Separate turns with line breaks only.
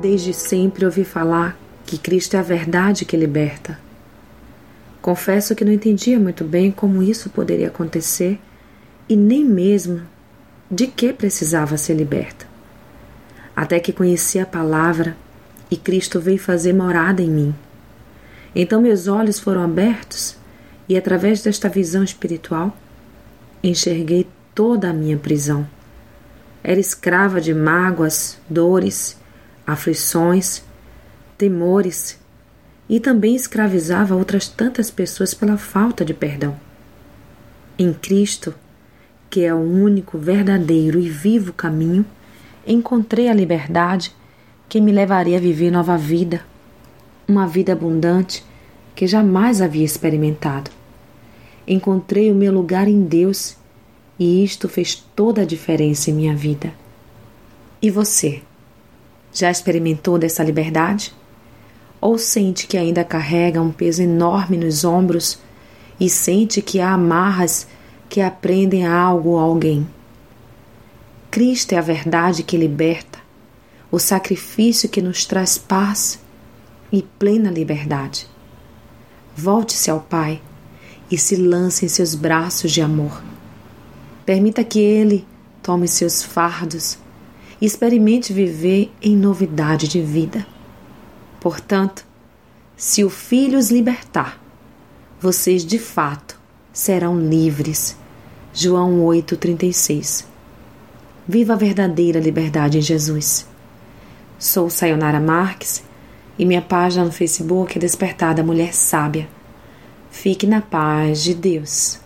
Desde sempre ouvi falar que Cristo é a verdade que liberta. Confesso que não entendia muito bem como isso poderia acontecer e nem mesmo de que precisava ser liberta. Até que conheci a palavra e Cristo veio fazer morada em mim. Então meus olhos foram abertos e, através desta visão espiritual, enxerguei toda a minha prisão. Era escrava de mágoas, dores, aflições, temores e também escravizava outras tantas pessoas pela falta de perdão. Em Cristo, que é o único verdadeiro e vivo caminho, encontrei a liberdade que me levaria a viver nova vida, uma vida abundante que jamais havia experimentado. Encontrei o meu lugar em Deus e isto fez toda a diferença em minha vida. E você? Já experimentou dessa liberdade? Ou sente que ainda carrega um peso enorme nos ombros e sente que há amarras que aprendem algo ou alguém? Cristo é a verdade que liberta, o sacrifício que nos traz paz e plena liberdade. Volte-se ao Pai e se lance em seus braços de amor. Permita que Ele tome seus fardos e experimente viver em novidade de vida. Portanto, se o Filho os libertar, vocês de fato serão livres. João 8,36 Viva a verdadeira liberdade em Jesus. Sou Sayonara Marques e minha página no Facebook é Despertada Mulher Sábia. Fique na paz de Deus.